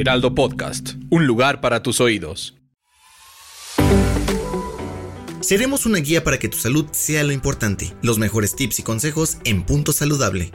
Heraldo Podcast, un lugar para tus oídos. Seremos una guía para que tu salud sea lo importante. Los mejores tips y consejos en Punto Saludable.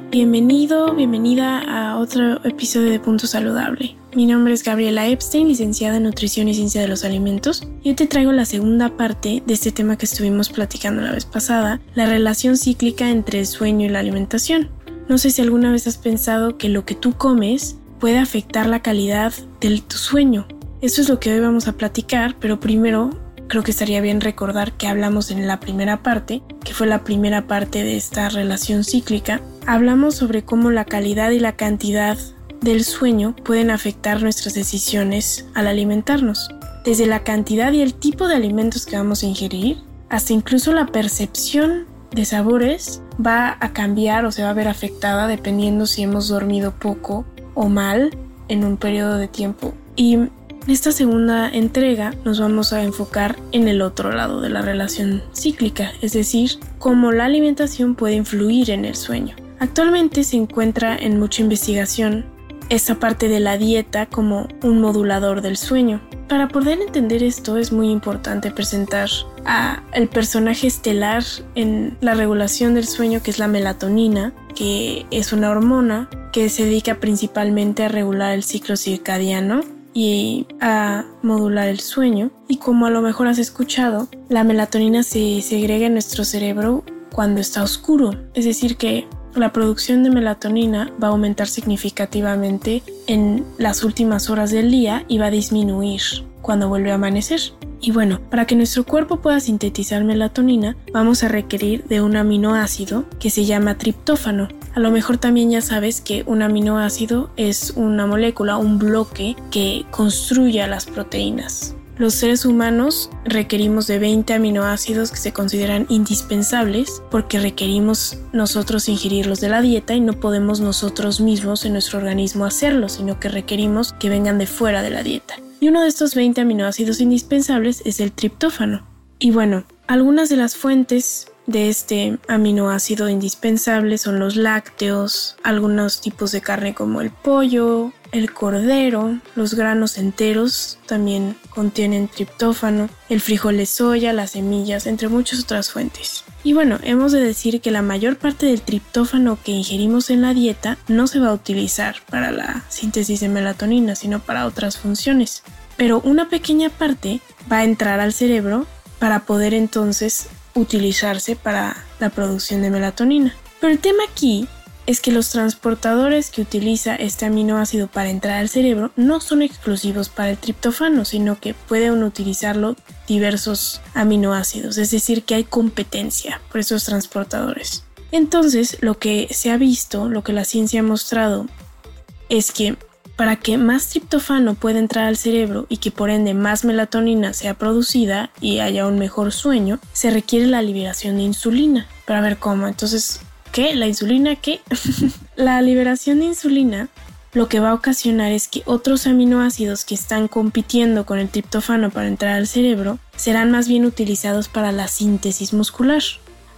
Bienvenido, bienvenida a otro episodio de Punto Saludable. Mi nombre es Gabriela Epstein, licenciada en Nutrición y Ciencia de los Alimentos, y hoy te traigo la segunda parte de este tema que estuvimos platicando la vez pasada, la relación cíclica entre el sueño y la alimentación. No sé si alguna vez has pensado que lo que tú comes puede afectar la calidad de tu sueño. Eso es lo que hoy vamos a platicar, pero primero creo que estaría bien recordar que hablamos en la primera parte, que fue la primera parte de esta relación cíclica, hablamos sobre cómo la calidad y la cantidad del sueño pueden afectar nuestras decisiones al alimentarnos, desde la cantidad y el tipo de alimentos que vamos a ingerir, hasta incluso la percepción de sabores va a cambiar o se va a ver afectada dependiendo si hemos dormido poco o mal en un periodo de tiempo. Y en esta segunda entrega nos vamos a enfocar en el otro lado de la relación cíclica, es decir, cómo la alimentación puede influir en el sueño. Actualmente se encuentra en mucha investigación esta parte de la dieta como un modulador del sueño. Para poder entender esto es muy importante presentar a el personaje estelar en la regulación del sueño que es la melatonina, que es una hormona que se dedica principalmente a regular el ciclo circadiano y a modular el sueño. Y como a lo mejor has escuchado, la melatonina se segrega en nuestro cerebro cuando está oscuro. Es decir, que la producción de melatonina va a aumentar significativamente en las últimas horas del día y va a disminuir cuando vuelve a amanecer. Y bueno, para que nuestro cuerpo pueda sintetizar melatonina, vamos a requerir de un aminoácido que se llama triptófano. A lo mejor también ya sabes que un aminoácido es una molécula, un bloque que construye las proteínas. Los seres humanos requerimos de 20 aminoácidos que se consideran indispensables porque requerimos nosotros ingerirlos de la dieta y no podemos nosotros mismos en nuestro organismo hacerlo, sino que requerimos que vengan de fuera de la dieta. Y uno de estos 20 aminoácidos indispensables es el triptófano. Y bueno, algunas de las fuentes de este aminoácido indispensable son los lácteos, algunos tipos de carne como el pollo, el cordero, los granos enteros también contienen triptófano, el frijol de soya, las semillas, entre muchas otras fuentes. Y bueno, hemos de decir que la mayor parte del triptófano que ingerimos en la dieta no se va a utilizar para la síntesis de melatonina, sino para otras funciones. Pero una pequeña parte va a entrar al cerebro para poder entonces utilizarse para la producción de melatonina. Pero el tema aquí es que los transportadores que utiliza este aminoácido para entrar al cerebro no son exclusivos para el triptófano, sino que pueden utilizarlo diversos aminoácidos, es decir, que hay competencia por esos transportadores. Entonces, lo que se ha visto, lo que la ciencia ha mostrado, es que para que más triptófano pueda entrar al cerebro y que por ende más melatonina sea producida y haya un mejor sueño, se requiere la liberación de insulina. Para ver cómo, entonces ¿Qué? ¿La insulina qué? la liberación de insulina lo que va a ocasionar es que otros aminoácidos que están compitiendo con el triptófano para entrar al cerebro serán más bien utilizados para la síntesis muscular.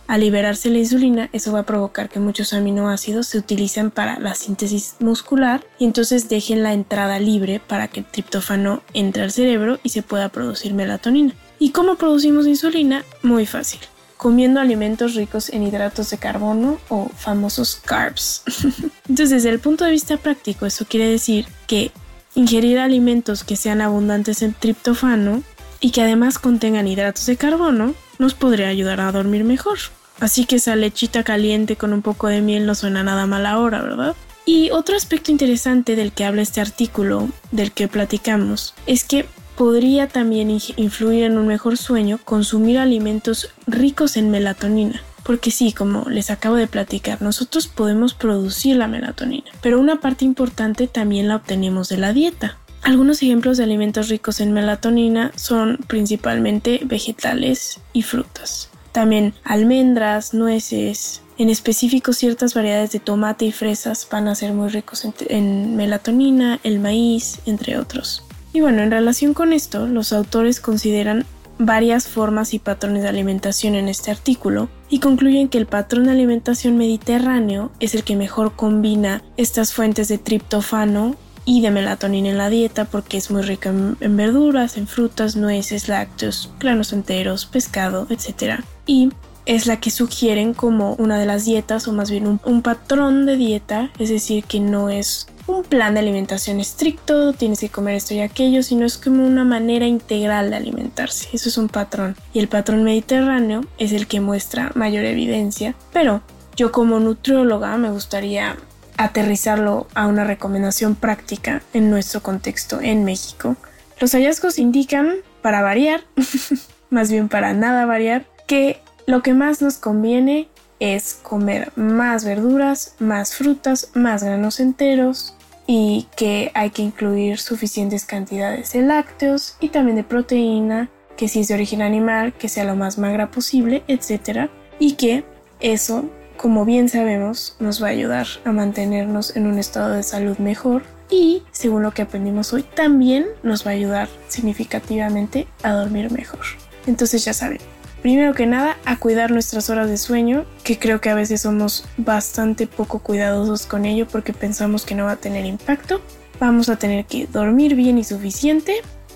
Al liberarse la insulina, eso va a provocar que muchos aminoácidos se utilicen para la síntesis muscular y entonces dejen la entrada libre para que el triptófano entre al cerebro y se pueda producir melatonina. ¿Y cómo producimos insulina? Muy fácil comiendo alimentos ricos en hidratos de carbono o famosos carbs. Entonces, desde el punto de vista práctico, eso quiere decir que ingerir alimentos que sean abundantes en triptofano y que además contengan hidratos de carbono nos podría ayudar a dormir mejor. Así que esa lechita caliente con un poco de miel no suena nada mal ahora, ¿verdad? Y otro aspecto interesante del que habla este artículo del que platicamos es que podría también influir en un mejor sueño consumir alimentos ricos en melatonina. Porque sí, como les acabo de platicar, nosotros podemos producir la melatonina, pero una parte importante también la obtenemos de la dieta. Algunos ejemplos de alimentos ricos en melatonina son principalmente vegetales y frutas. También almendras, nueces, en específico ciertas variedades de tomate y fresas van a ser muy ricos en, melatonina, el maíz, entre otros. Y bueno, en relación con esto, los autores consideran varias formas y patrones de alimentación en este artículo y concluyen que el patrón de alimentación mediterráneo es el que mejor combina estas fuentes de triptofano y de melatonina en la dieta porque es muy rica en, verduras, en frutas, nueces, lácteos, granos enteros, pescado, etc. Y es la que sugieren como una de las dietas o más bien un, patrón de dieta, es decir, que no es un plan de alimentación estricto, tienes que comer esto y aquello, sino es como una manera integral de alimentarse, eso es un patrón. Y el patrón mediterráneo es el que muestra mayor evidencia, pero yo como nutrióloga me gustaría aterrizarlo a una recomendación práctica en nuestro contexto en México. Los hallazgos indican, para variar, más bien para nada variar, que lo que más nos conviene es comer más verduras, más frutas, más granos enteros y que hay que incluir suficientes cantidades de lácteos y también de proteína, que si es de origen animal, que sea lo más magra posible, etc. Y que eso como bien sabemos, nos va a ayudar a mantenernos en un estado de salud mejor y, según lo que aprendimos hoy, también nos va a ayudar significativamente a dormir mejor. Entonces ya saben, primero que nada, a cuidar nuestras horas de sueño, que creo que a veces somos bastante poco cuidadosos con ello porque pensamos que no va a tener impacto. Vamos a tener que dormir bien y suficiente,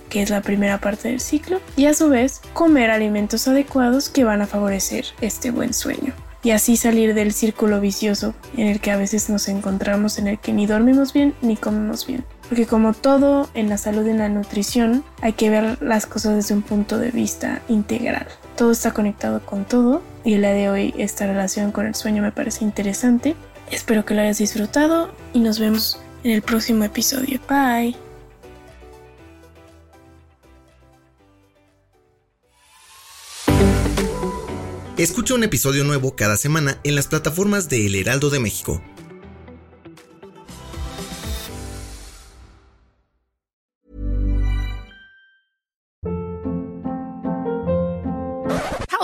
que es la primera parte del ciclo, y a su vez comer alimentos adecuados que van a favorecer este buen sueño y así salir del círculo vicioso en el que a veces nos encontramos en el que ni dormimos bien ni comemos bien. Porque como todo en la salud y en la nutrición, hay que ver las cosas desde un punto de vista integral. Todo está conectado con todo y el día de hoy esta relación con el sueño me parece interesante. Espero que lo hayas disfrutado y nos vemos en el próximo episodio. Bye. Escucha un episodio nuevo cada semana en las plataformas de El Heraldo de México.